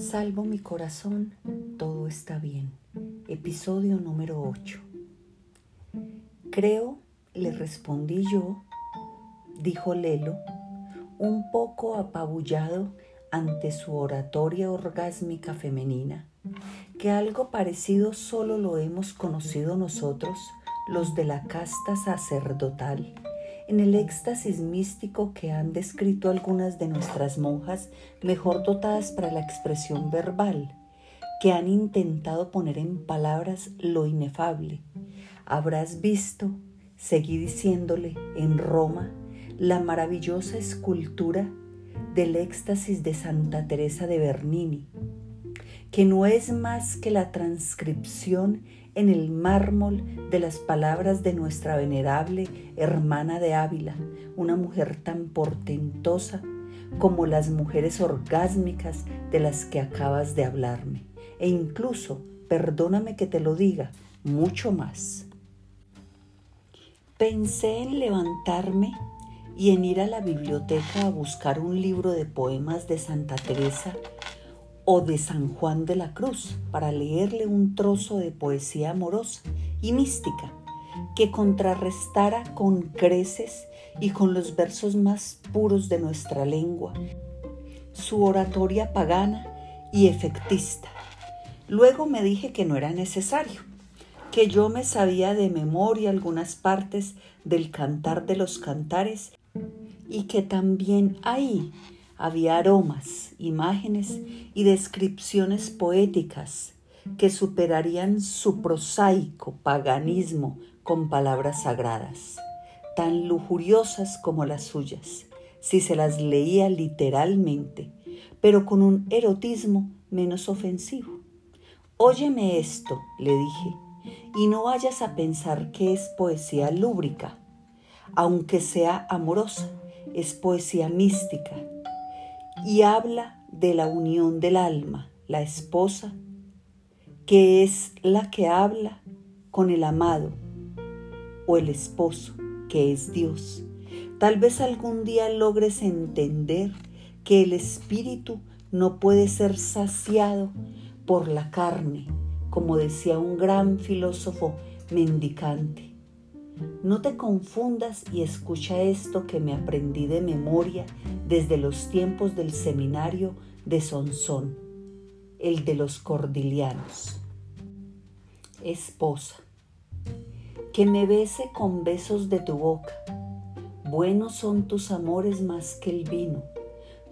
Salvo mi corazón, todo está bien. Episodio número 8. Creo, le respondí yo, dijo Lelo, un poco apabullado ante su oratoria orgásmica femenina, que algo parecido solo lo hemos conocido nosotros, los de la casta sacerdotal en el éxtasis místico que han descrito algunas de nuestras monjas mejor dotadas para la expresión verbal, que han intentado poner en palabras lo inefable. Habrás visto, seguí diciéndole, en Roma, la maravillosa escultura del éxtasis de Santa Teresa de Bernini, que no es más que la transcripción en el mármol de las palabras de nuestra venerable hermana de Ávila, una mujer tan portentosa como las mujeres orgásmicas de las que acabas de hablarme, e incluso, perdóname que te lo diga, mucho más. Pensé en levantarme y en ir a la biblioteca a buscar un libro de poemas de Santa Teresa o de San Juan de la Cruz para leerle un trozo de poesía amorosa y mística que contrarrestara con creces y con los versos más puros de nuestra lengua, su oratoria pagana y efectista. Luego me dije que no era necesario, que yo me sabía de memoria algunas partes del cantar de los cantares y que también ahí había aromas, imágenes y descripciones poéticas que superarían su prosaico paganismo con palabras sagradas, tan lujuriosas como las suyas, si se las leía literalmente, pero con un erotismo menos ofensivo. Óyeme esto, le dije, y no vayas a pensar que es poesía lúbrica, aunque sea amorosa, es poesía mística, y habla de la unión del alma, la esposa, que es la que habla con el amado, o el esposo, que es Dios. Tal vez algún día logres entender que el espíritu no puede ser saciado por la carne, como decía un gran filósofo mendicante. No te confundas y escucha esto que me aprendí de memoria desde los tiempos del seminario de Sonsón, el de los cordilianos. Esposa, que me bese con besos de tu boca. Buenos son tus amores más que el vino.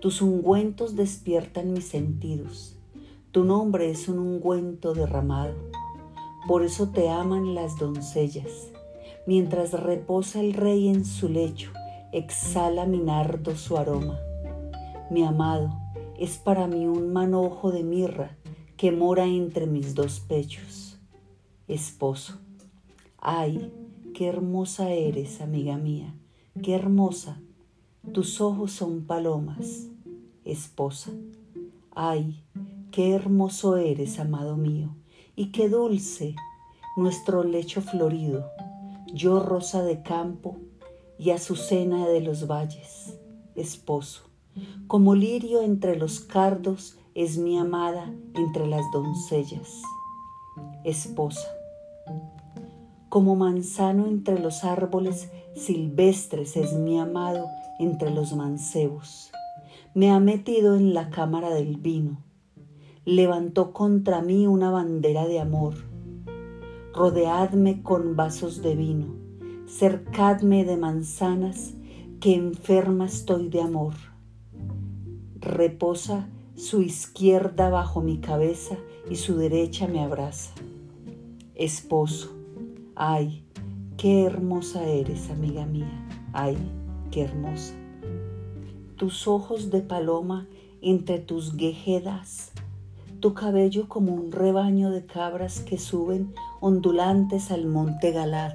Tus ungüentos despiertan mis sentidos. Tu nombre es un ungüento derramado. Por eso te aman las doncellas Mientras reposa el rey en su lecho, exhala mi nardo su aroma. Mi amado es para mí un manojo de mirra que mora entre mis dos pechos. Esposo, ay, qué hermosa eres, amiga mía, qué hermosa. Tus ojos son palomas. Esposa, ay, qué hermoso eres, amado mío, y qué dulce nuestro lecho florido yo rosa de campo y azucena de los valles, esposo. Como lirio entre los cardos es mi amada entre las doncellas, esposa. Como manzano entre los árboles silvestres es mi amado entre los mancebos. Me ha metido en la cámara del vino. Levantó contra mí una bandera de amor rodeadme con vasos de vino, cercadme de manzanas, que enferma estoy de amor. Reposa su izquierda bajo mi cabeza y su derecha me abraza. Esposo, ay, qué hermosa eres, amiga mía, ay, qué hermosa. Tus ojos de paloma entre tus guejedas tu cabello como un rebaño de cabras que suben ondulantes al monte Galad,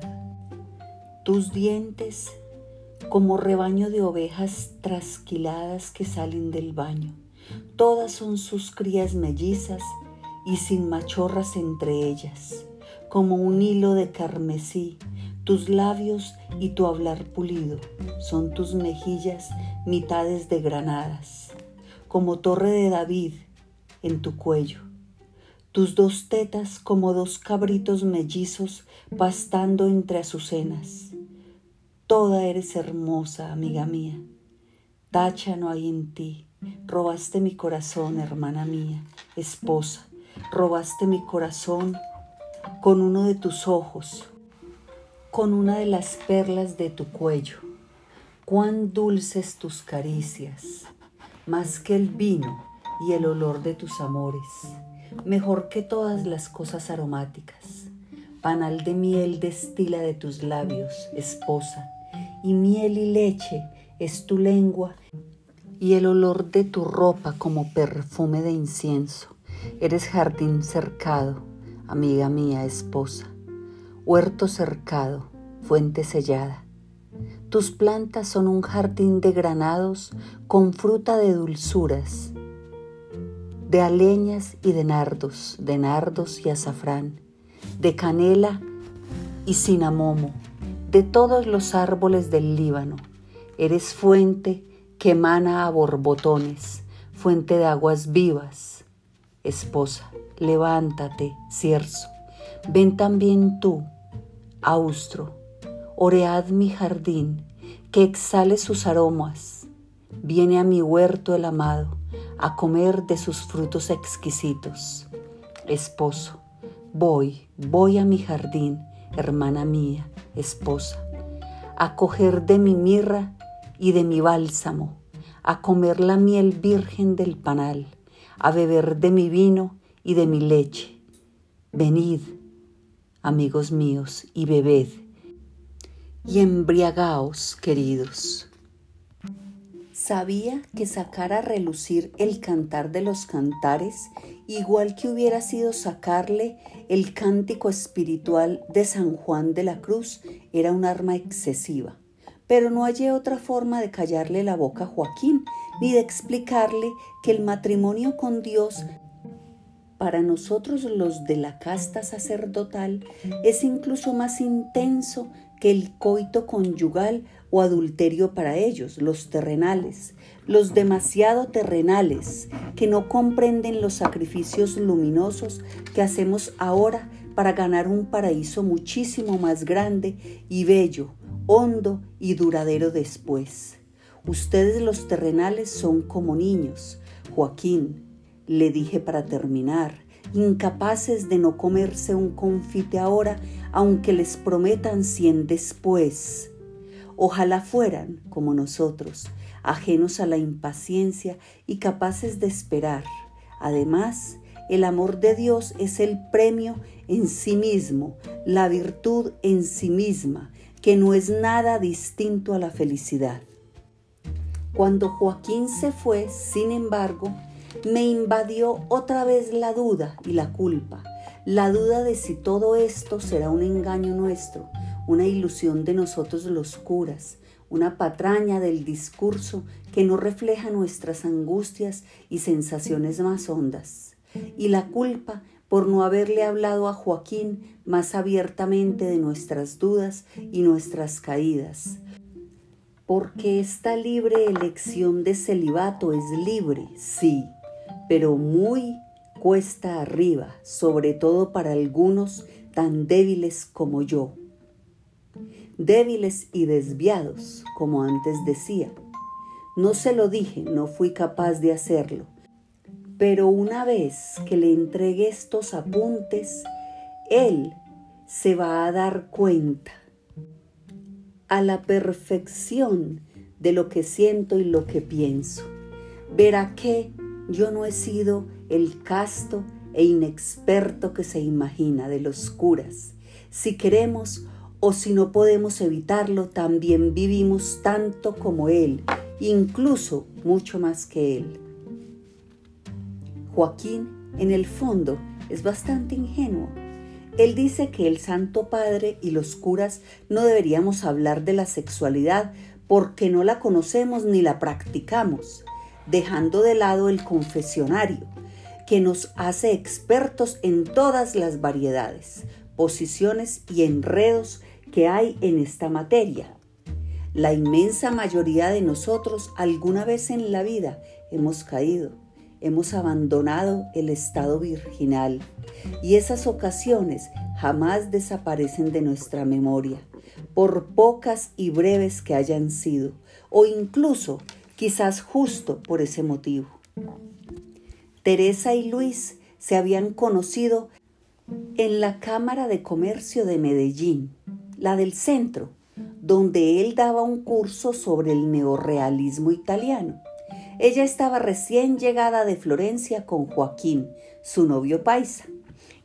tus dientes como rebaño de ovejas trasquiladas que salen del baño. Todas son sus crías mellizas y sin machorras entre ellas, como un hilo de carmesí, tus labios y tu hablar pulido, son tus mejillas mitades de granadas, como torre de David, en tu cuello, tus dos tetas como dos cabritos mellizos pastando entre azucenas. Toda eres hermosa, amiga mía. Tacha no hay en ti. Robaste mi corazón, hermana mía, esposa. Robaste mi corazón con uno de tus ojos, con una de las perlas de tu cuello. Cuán dulces tus caricias, más que el vino y el olor de tus amores, mejor que todas las cosas aromáticas. Panal de miel destila de tus labios, esposa, y miel y leche es tu lengua y el olor de tu ropa como perfume de incienso. Eres jardín cercado, amiga mía, esposa, huerto cercado, fuente sellada. Tus plantas son un jardín de granados con fruta de dulzuras, de aleñas y de nardos, de nardos y azafrán, de canela y cinamomo, de todos los árboles del Líbano. Eres fuente que emana a borbotones, fuente de aguas vivas. Esposa, levántate, cierzo. Ven también tú, austro, oread mi jardín, que exhale sus aromas. Viene a mi huerto el amado, a comer de sus frutos exquisitos. Esposo, voy, voy a mi jardín, hermana mía, esposa, a coger de mi mirra y de mi bálsamo, a comer la miel virgen del panal, a beber de mi vino y de mi leche. Venid, amigos míos, y bebed, y embriagaos, queridos. Sabía que sacar a relucir el cantar de los cantares, igual que hubiera sido sacarle el cántico espiritual de San Juan de la Cruz, era un arma excesiva. Pero no hallé otra forma de callarle la boca a Joaquín, ni de explicarle que el matrimonio con Dios para nosotros los de la casta sacerdotal es incluso más intenso que el coito conyugal o adulterio para ellos, los terrenales, los demasiado terrenales, que no comprenden los sacrificios luminosos que hacemos ahora para ganar un paraíso muchísimo más grande y bello, hondo y duradero después. Ustedes los terrenales son como niños. Joaquín, le dije para terminar, incapaces de no comerse un confite ahora, aunque les prometan cien después. Ojalá fueran, como nosotros, ajenos a la impaciencia y capaces de esperar. Además, el amor de Dios es el premio en sí mismo, la virtud en sí misma, que no es nada distinto a la felicidad. Cuando Joaquín se fue, sin embargo, me invadió otra vez la duda y la culpa, la duda de si todo esto será un engaño nuestro, una ilusión de nosotros los curas, una patraña del discurso que no refleja nuestras angustias y sensaciones más hondas, y la culpa por no haberle hablado a Joaquín más abiertamente de nuestras dudas y nuestras caídas, porque esta libre elección de celibato es libre, sí, pero muy cuesta arriba, sobre todo para algunos tan débiles como yo. Débiles y desviados, como antes decía. No se lo dije, no fui capaz de hacerlo. Pero una vez que le entregue estos apuntes, él se va a dar cuenta a la perfección de lo que siento y lo que pienso. Verá que yo no he sido el casto e inexperto que se imagina de los curas. Si queremos o si no podemos evitarlo, también vivimos tanto como Él, incluso mucho más que Él. Joaquín, en el fondo, es bastante ingenuo. Él dice que el Santo Padre y los curas no deberíamos hablar de la sexualidad porque no la conocemos ni la practicamos dejando de lado el confesionario, que nos hace expertos en todas las variedades, posiciones y enredos que hay en esta materia. La inmensa mayoría de nosotros alguna vez en la vida hemos caído, hemos abandonado el estado virginal y esas ocasiones jamás desaparecen de nuestra memoria, por pocas y breves que hayan sido, o incluso quizás justo por ese motivo. Teresa y Luis se habían conocido en la Cámara de Comercio de Medellín, la del centro, donde él daba un curso sobre el neorrealismo italiano. Ella estaba recién llegada de Florencia con Joaquín, su novio paisa,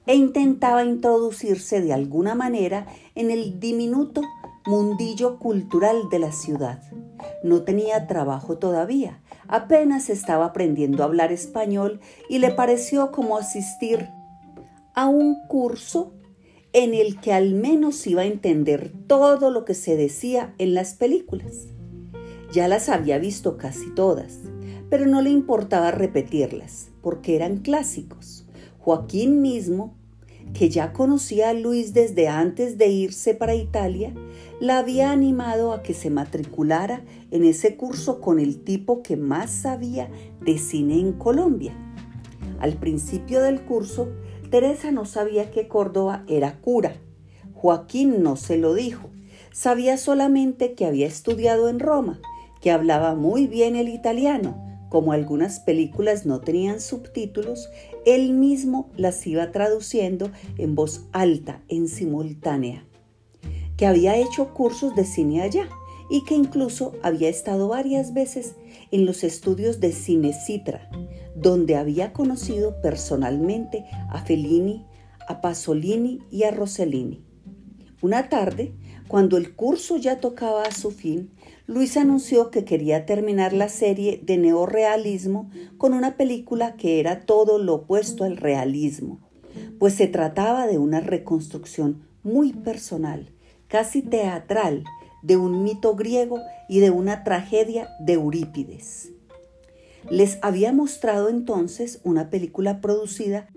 e intentaba introducirse de alguna manera en el diminuto mundillo cultural de la ciudad. No tenía trabajo todavía, apenas estaba aprendiendo a hablar español y le pareció como asistir a un curso en el que al menos iba a entender todo lo que se decía en las películas. Ya las había visto casi todas, pero no le importaba repetirlas, porque eran clásicos. Joaquín mismo que ya conocía a Luis desde antes de irse para Italia, la había animado a que se matriculara en ese curso con el tipo que más sabía de cine en Colombia. Al principio del curso, Teresa no sabía que Córdoba era cura. Joaquín no se lo dijo. Sabía solamente que había estudiado en Roma, que hablaba muy bien el italiano como algunas películas no tenían subtítulos, él mismo las iba traduciendo en voz alta, en simultánea, que había hecho cursos de cine allá y que incluso había estado varias veces en los estudios de Cine Citra, donde había conocido personalmente a Fellini, a Pasolini y a Rossellini. Una tarde, cuando el curso ya tocaba a su fin, Luis anunció que quería terminar la serie de neorealismo con una película que era todo lo opuesto al realismo, pues se trataba de una reconstrucción muy personal, casi teatral, de un mito griego y de una tragedia de Eurípides. Les había mostrado entonces una película producida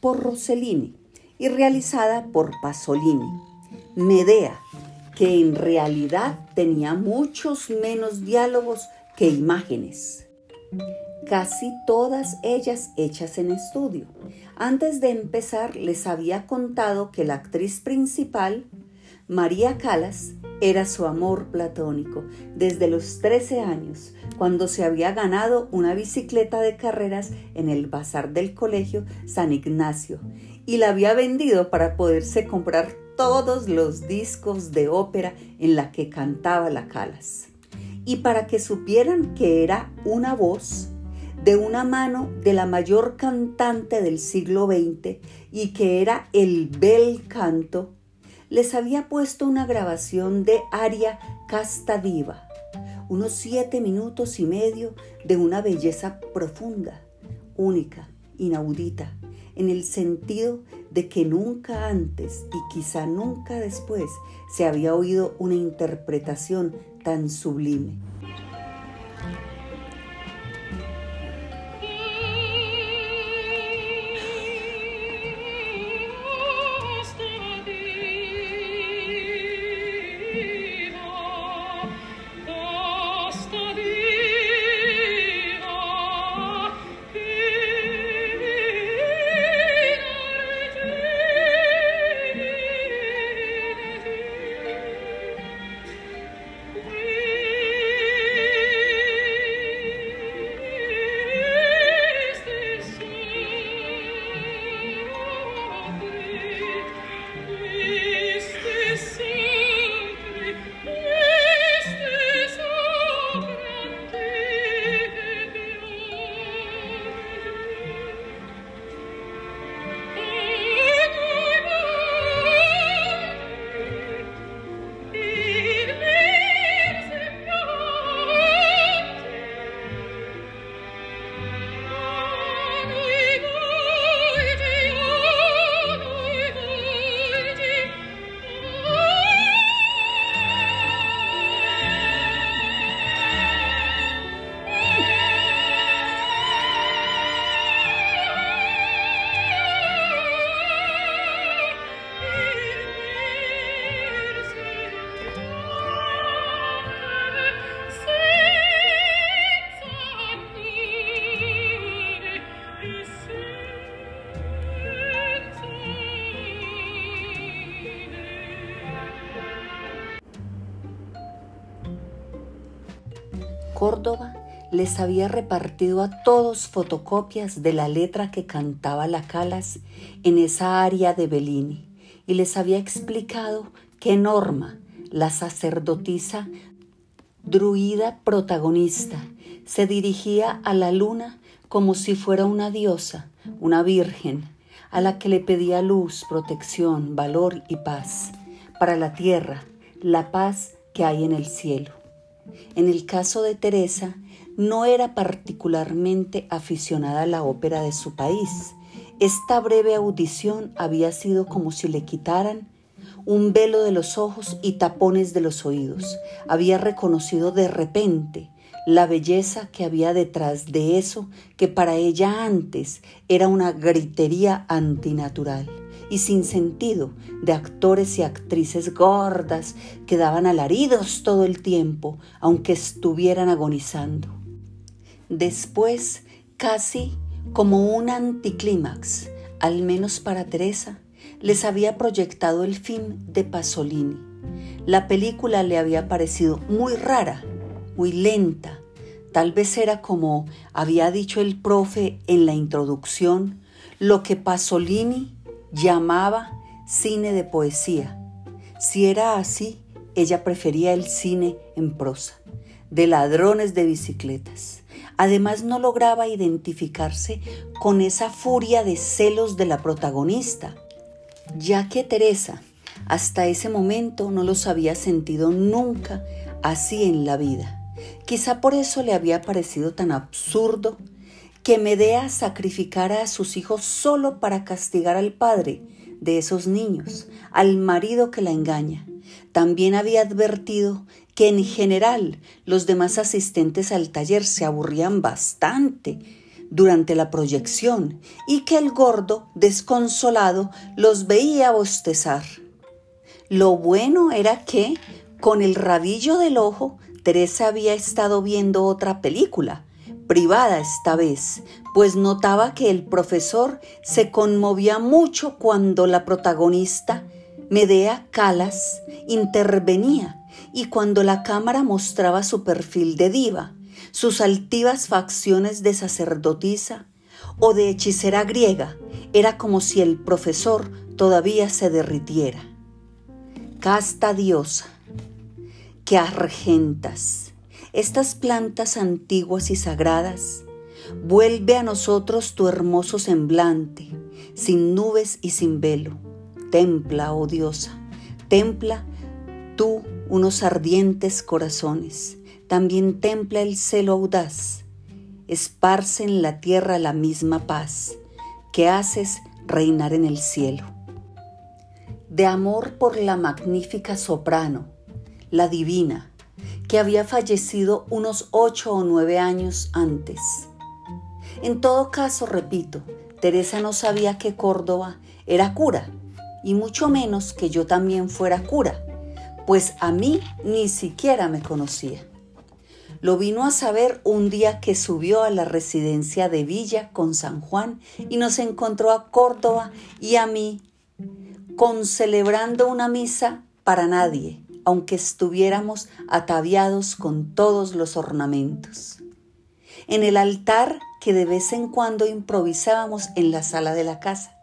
por Rossellini y realizada por Pasolini, Medea, que en realidad tenía muchos menos diálogos que imágenes, casi todas ellas hechas en estudio. Antes de empezar les había contado que la actriz principal, María Calas, era su amor platónico desde los 13 años, cuando se había ganado una bicicleta de carreras en el bazar del colegio San Ignacio y la había vendido para poderse comprar todos los discos de ópera en la que cantaba la Calas. Y para que supieran que era una voz de una mano de la mayor cantante del siglo XX y que era el bel canto, les había puesto una grabación de aria casta diva, unos siete minutos y medio de una belleza profunda, única, inaudita, en el sentido de que nunca antes y quizá nunca después se había oído una interpretación tan sublime. Les había repartido a todos fotocopias de la letra que cantaba la Calas en esa área de Bellini y les había explicado que Norma, la sacerdotisa druida protagonista, se dirigía a la luna como si fuera una diosa, una virgen, a la que le pedía luz, protección, valor y paz para la tierra, la paz que hay en el cielo. En el caso de Teresa, no era particularmente aficionada a la ópera de su país. Esta breve audición había sido como si le quitaran un velo de los ojos y tapones de los oídos. Había reconocido de repente la belleza que había detrás de eso que para ella antes era una gritería antinatural y sin sentido de actores y actrices gordas que daban alaridos todo el tiempo, aunque estuvieran agonizando. Después, casi como un anticlímax, al menos para Teresa, les había proyectado el fin de Pasolini. La película le había parecido muy rara, muy lenta. Tal vez era como había dicho el profe en la introducción, lo que Pasolini llamaba cine de poesía. Si era así, ella prefería el cine en prosa, de ladrones de bicicletas. Además no lograba identificarse con esa furia de celos de la protagonista, ya que Teresa hasta ese momento no los había sentido nunca así en la vida. Quizá por eso le había parecido tan absurdo que Medea sacrificara a sus hijos solo para castigar al padre de esos niños, al marido que la engaña. También había advertido que en general los demás asistentes al taller se aburrían bastante durante la proyección y que el gordo, desconsolado, los veía bostezar. Lo bueno era que, con el rabillo del ojo, Teresa había estado viendo otra película, privada esta vez, pues notaba que el profesor se conmovía mucho cuando la protagonista, Medea Calas, intervenía y cuando la cámara mostraba su perfil de diva, sus altivas facciones de sacerdotisa o de hechicera griega, era como si el profesor todavía se derritiera. Casta diosa, que argentas, estas plantas antiguas y sagradas, vuelve a nosotros tu hermoso semblante, sin nubes y sin velo. Templa, oh diosa, templa tú unos ardientes corazones, también templa el celo audaz, esparce en la tierra la misma paz que haces reinar en el cielo. De amor por la magnífica soprano, la divina, que había fallecido unos ocho o nueve años antes. En todo caso, repito, Teresa no sabía que Córdoba era cura, y mucho menos que yo también fuera cura, pues a mí ni siquiera me conocía. Lo vino a saber un día que subió a la residencia de Villa con San Juan y nos encontró a Córdoba y a mí con celebrando una misa para nadie, aunque estuviéramos ataviados con todos los ornamentos. En el altar que de vez en cuando improvisábamos en la sala de la casa.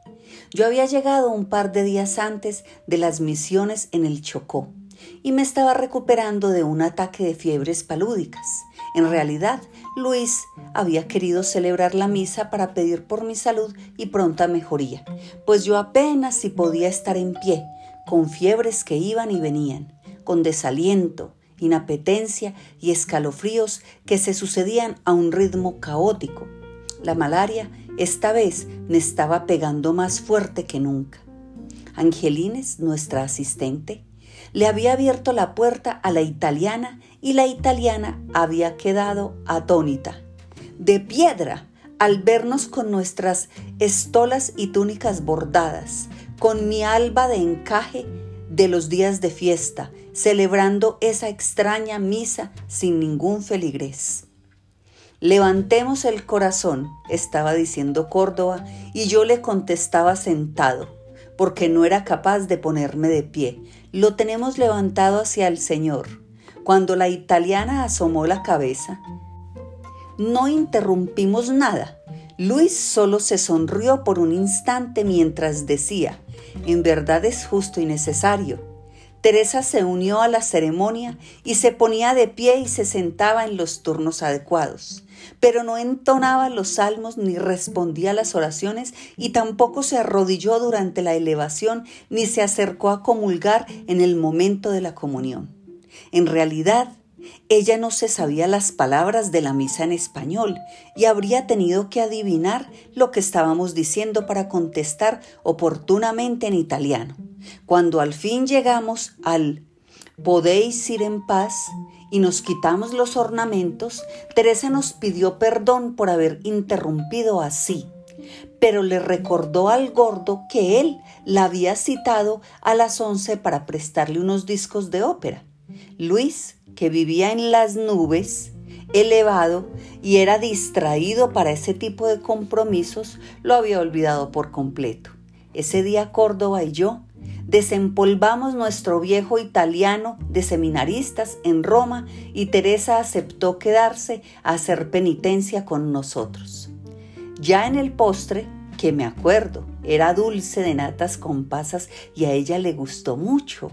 Yo había llegado un par de días antes de las misiones en el Chocó y me estaba recuperando de un ataque de fiebres palúdicas. En realidad, Luis había querido celebrar la misa para pedir por mi salud y pronta mejoría, pues yo apenas si podía estar en pie, con fiebres que iban y venían con desaliento, inapetencia y escalofríos que se sucedían a un ritmo caótico. La malaria esta vez me estaba pegando más fuerte que nunca. Angelines, nuestra asistente, le había abierto la puerta a la italiana y la italiana había quedado atónita, de piedra, al vernos con nuestras estolas y túnicas bordadas, con mi alba de encaje de los días de fiesta, celebrando esa extraña misa sin ningún feligrés. Levantemos el corazón, estaba diciendo Córdoba, y yo le contestaba sentado, porque no era capaz de ponerme de pie. Lo tenemos levantado hacia el Señor, Cuando la italiana asomó la cabeza, no interrumpimos nada. Luis solo se sonrió por un instante mientras decía, en verdad es justo y necesario. Teresa se unió a la ceremonia y se ponía de pie y se sentaba en los turnos adecuados, pero no entonaba los salmos ni respondía a las oraciones y tampoco se arrodilló durante la elevación ni se acercó a comulgar en el momento de la comunión. En realidad, ella no se sabía las palabras de la misa en español y habría tenido que adivinar lo que estábamos diciendo para contestar oportunamente en italiano. Cuando al fin llegamos al podéis ir en paz y nos quitamos los ornamentos, Teresa nos pidió perdón por haber interrumpido así, pero le recordó al gordo que él la había citado a las once para prestarle unos discos de ópera. Luis que vivía en las nubes, elevado y era distraído para ese tipo de compromisos, lo había olvidado por completo. Ese día Córdoba y yo desempolvamos nuestro viejo italiano de seminaristas en Roma y Teresa aceptó quedarse a hacer penitencia con nosotros. Ya en el postre, que me acuerdo, era dulce de natas con pasas y a ella le gustó mucho,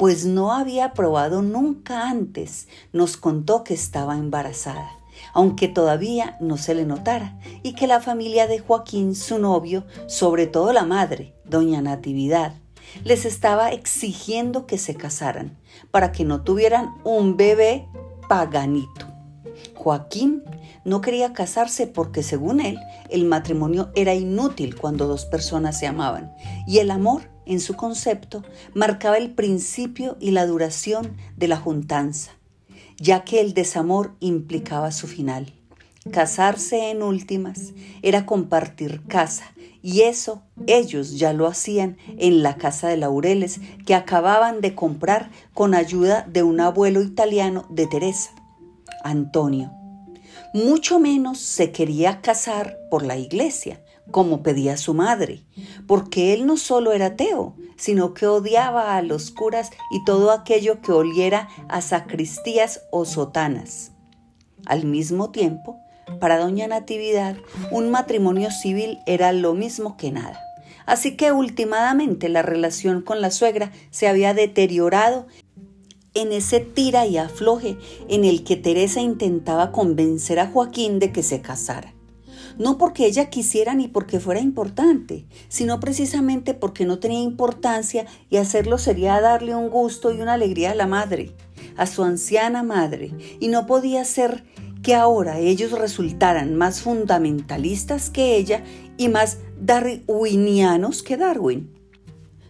pues no había probado nunca antes, nos contó que estaba embarazada, aunque todavía no se le notara, y que la familia de Joaquín, su novio, sobre todo la madre, doña Natividad, les estaba exigiendo que se casaran para que no tuvieran un bebé paganito. Joaquín no quería casarse porque según él el matrimonio era inútil cuando dos personas se amaban y el amor en su concepto, marcaba el principio y la duración de la juntanza, ya que el desamor implicaba su final. Casarse en últimas era compartir casa, y eso ellos ya lo hacían en la casa de Laureles que acababan de comprar con ayuda de un abuelo italiano de Teresa, Antonio. Mucho menos se quería casar por la iglesia, como pedía su madre, porque él no solo era ateo, sino que odiaba a los curas y todo aquello que oliera a sacristías o sotanas. Al mismo tiempo, para doña Natividad, un matrimonio civil era lo mismo que nada. Así que últimamente la relación con la suegra se había deteriorado en ese tira y afloje en el que Teresa intentaba convencer a Joaquín de que se casara no porque ella quisiera ni porque fuera importante, sino precisamente porque no tenía importancia y hacerlo sería darle un gusto y una alegría a la madre, a su anciana madre, y no podía ser que ahora ellos resultaran más fundamentalistas que ella y más darwinianos que Darwin.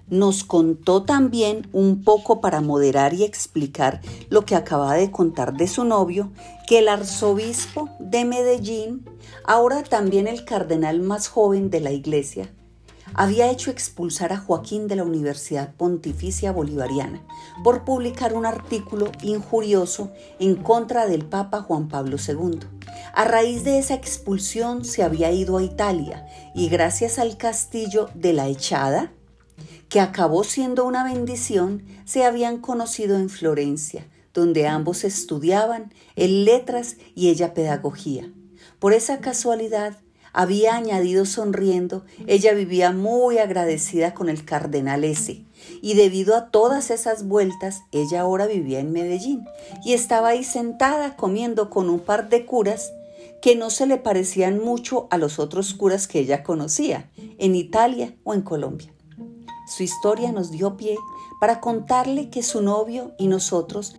Nos contó también un poco para moderar y explicar lo que acaba de contar de su novio, que el arzobispo de Medellín, ahora también el cardenal más joven de la iglesia, había hecho expulsar a Joaquín de la Universidad Pontificia Bolivariana por publicar un artículo injurioso en contra del Papa Juan Pablo II. A raíz de esa expulsión se había ido a Italia y gracias al castillo de la Echada, que acabó siendo una bendición, se habían conocido en Florencia, donde ambos estudiaban, en letras y ella pedagogía. Por esa casualidad, había añadido sonriendo, ella vivía muy agradecida con el cardenal S. Y debido a todas esas vueltas, ella ahora vivía en Medellín y estaba ahí sentada comiendo con un par de curas que no se le parecían mucho a los otros curas que ella conocía, en Italia o en Colombia. Su historia nos dio pie para contarle que su novio y nosotros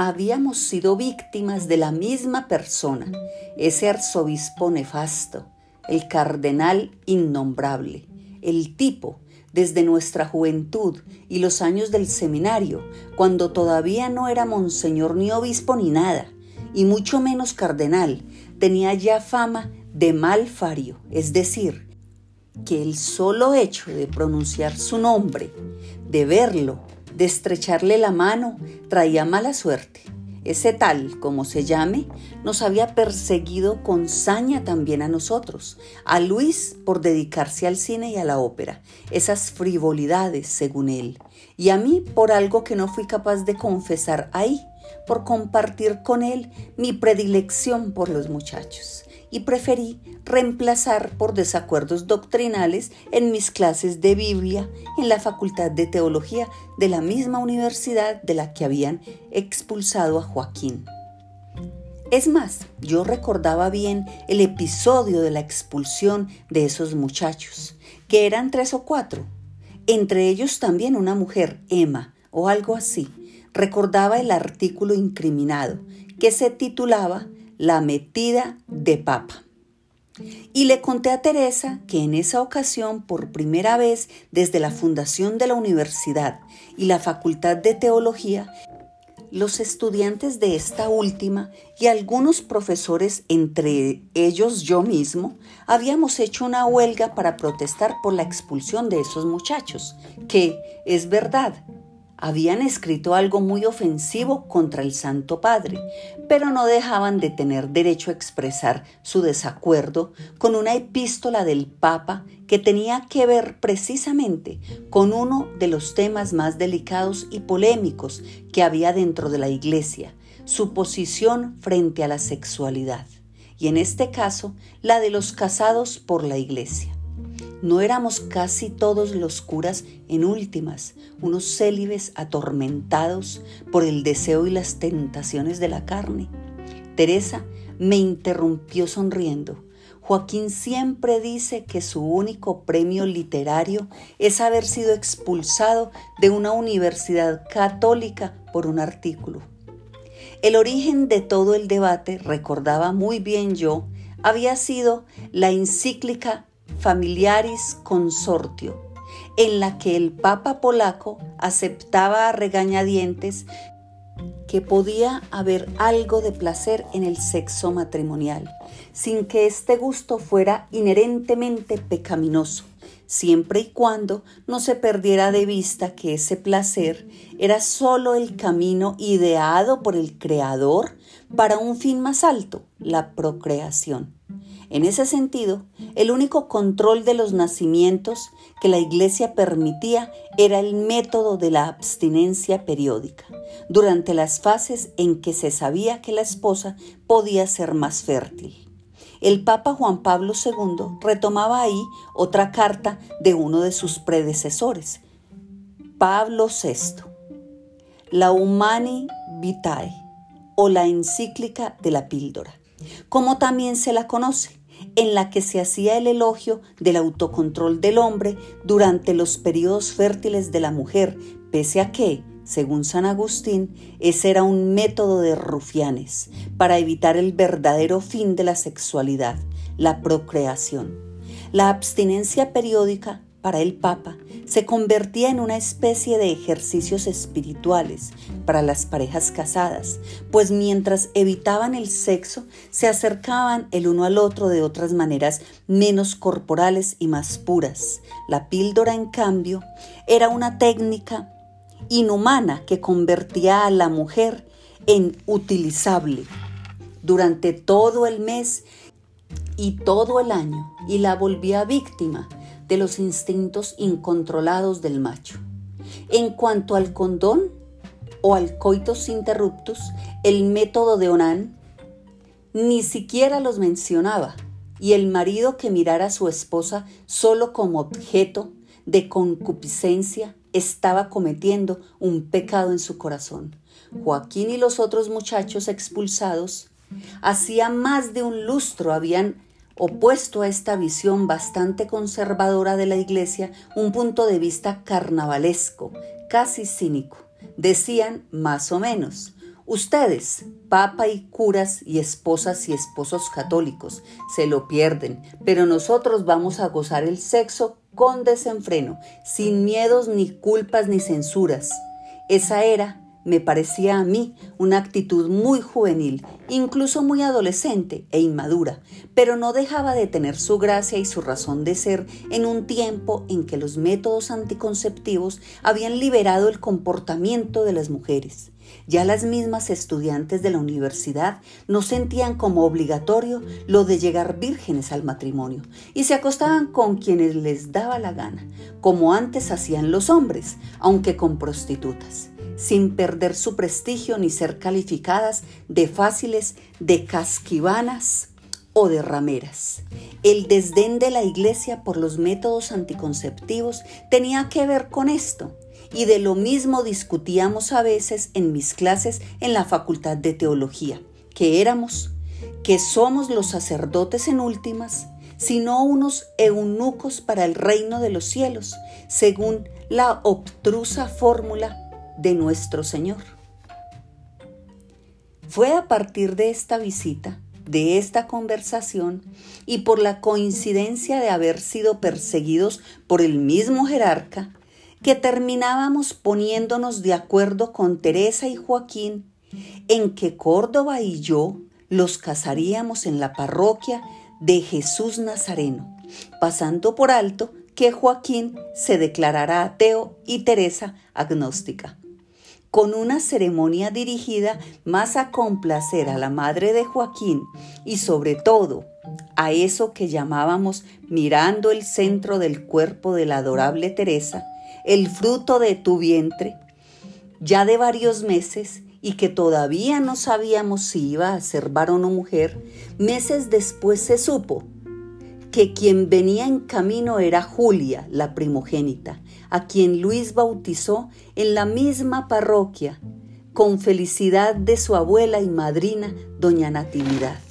habíamos sido víctimas de la misma persona, ese arzobispo nefasto, el cardenal innombrable, el tipo desde nuestra juventud y los años del seminario, cuando todavía no era monseñor ni obispo ni nada, y mucho menos cardenal, tenía ya fama de malfario, es decir, que el solo hecho de pronunciar su nombre, de verlo, de estrecharle la mano, traía mala suerte. Ese tal, como se llame, nos había perseguido con saña también a nosotros, a Luis por dedicarse al cine y a la ópera, esas frivolidades, según él, y a mí por algo que no fui capaz de confesar ahí, por compartir con él mi predilección por los muchachos y preferí reemplazar por desacuerdos doctrinales en mis clases de Biblia en la Facultad de Teología de la misma universidad de la que habían expulsado a Joaquín. Es más, yo recordaba bien el episodio de la expulsión de esos muchachos, que eran tres o cuatro, entre ellos también una mujer, Emma, o algo así. Recordaba el artículo incriminado, que se titulaba La metida de papa. Y le conté a Teresa que en esa ocasión, por primera vez desde la fundación de la universidad y la Facultad de Teología, los estudiantes de esta última y algunos profesores, entre ellos yo mismo, habíamos hecho una huelga para protestar por la expulsión de esos muchachos, que, es verdad, habían escrito algo muy ofensivo contra el Santo Padre, pero no dejaban de tener derecho a expresar su desacuerdo con una epístola del Papa que tenía que ver precisamente con uno de los temas más delicados y polémicos que había dentro de la Iglesia, su posición frente a la sexualidad, y en este caso la de los casados por la Iglesia. ¿No éramos casi todos los curas en últimas, unos célibes atormentados por el deseo y las tentaciones de la carne? Teresa me interrumpió sonriendo. Joaquín siempre dice que su único premio literario es haber sido expulsado de una universidad católica por un artículo. El origen de todo el debate, recordaba muy bien yo, había sido la encíclica Familiaris Consortio, en la que el Papa polaco aceptaba a regañadientes que podía haber algo de placer en el sexo matrimonial, sin que este gusto fuera inherentemente pecaminoso, siempre y cuando no se perdiera de vista que ese placer era sólo el camino ideado por el Creador para un fin más alto, la procreación. En ese sentido, el único control de los nacimientos que la Iglesia permitía era el método de la abstinencia periódica, durante las fases en que se sabía que la esposa podía ser más fértil. El Papa Juan Pablo II retomaba ahí otra carta de uno de sus predecesores, Pablo VI, la Humani Vitae o la encíclica de la píldora, como también se la conoce en la que se hacía el elogio del autocontrol del hombre durante los periodos fértiles de la mujer, pese a que, según San Agustín, ese era un método de rufianes para evitar el verdadero fin de la sexualidad, la procreación. La abstinencia periódica para el Papa se convertía en una especie de ejercicios espirituales para las parejas casadas, pues mientras evitaban el sexo, se acercaban el uno al otro de otras maneras menos corporales y más puras. La píldora, en cambio, era una técnica inhumana que convertía a la mujer en utilizable durante todo el mes y todo el año y la volvía víctima de los instintos incontrolados del macho. En cuanto al condón o al coitus interruptus, el método de Onan ni siquiera los mencionaba, y el marido que mirara a su esposa solo como objeto de concupiscencia estaba cometiendo un pecado en su corazón. Joaquín y los otros muchachos expulsados hacía más de un lustro habían opuesto a esta visión bastante conservadora de la Iglesia, un punto de vista carnavalesco, casi cínico. Decían más o menos, ustedes, papa y curas y esposas y esposos católicos, se lo pierden, pero nosotros vamos a gozar el sexo con desenfreno, sin miedos ni culpas ni censuras. Esa era me parecía a mí una actitud muy juvenil, incluso muy adolescente e inmadura, pero no dejaba de tener su gracia y su razón de ser en un tiempo en que los métodos anticonceptivos habían liberado el comportamiento de las mujeres. Ya las mismas estudiantes de la universidad no sentían como obligatorio lo de llegar vírgenes al matrimonio y se acostaban con quienes les daba la gana, como antes hacían los hombres, aunque con prostitutas. Sin perder su prestigio ni ser calificadas de fáciles, de casquivanas o de rameras. El desdén de la iglesia por los métodos anticonceptivos tenía que ver con esto, y de lo mismo discutíamos a veces en mis clases en la Facultad de Teología, que éramos, que somos los sacerdotes en últimas, sino unos eunucos para el reino de los cielos, según la obtrusa fórmula de nuestro Señor. Fue a partir de esta visita, de esta conversación, y por la coincidencia de haber sido perseguidos por el mismo jerarca, que terminábamos poniéndonos de acuerdo con Teresa y Joaquín en que Córdoba y yo los casaríamos en la parroquia de Jesús Nazareno, pasando por alto que Joaquín se declarará ateo y Teresa agnóstica con una ceremonia dirigida más a complacer a la madre de Joaquín y sobre todo a eso que llamábamos mirando el centro del cuerpo de la adorable Teresa, el fruto de tu vientre, ya de varios meses y que todavía no sabíamos si iba a ser varón o mujer, meses después se supo que quien venía en camino era Julia, la primogénita, a quien Luis bautizó en la misma parroquia, con felicidad de su abuela y madrina, doña Natividad.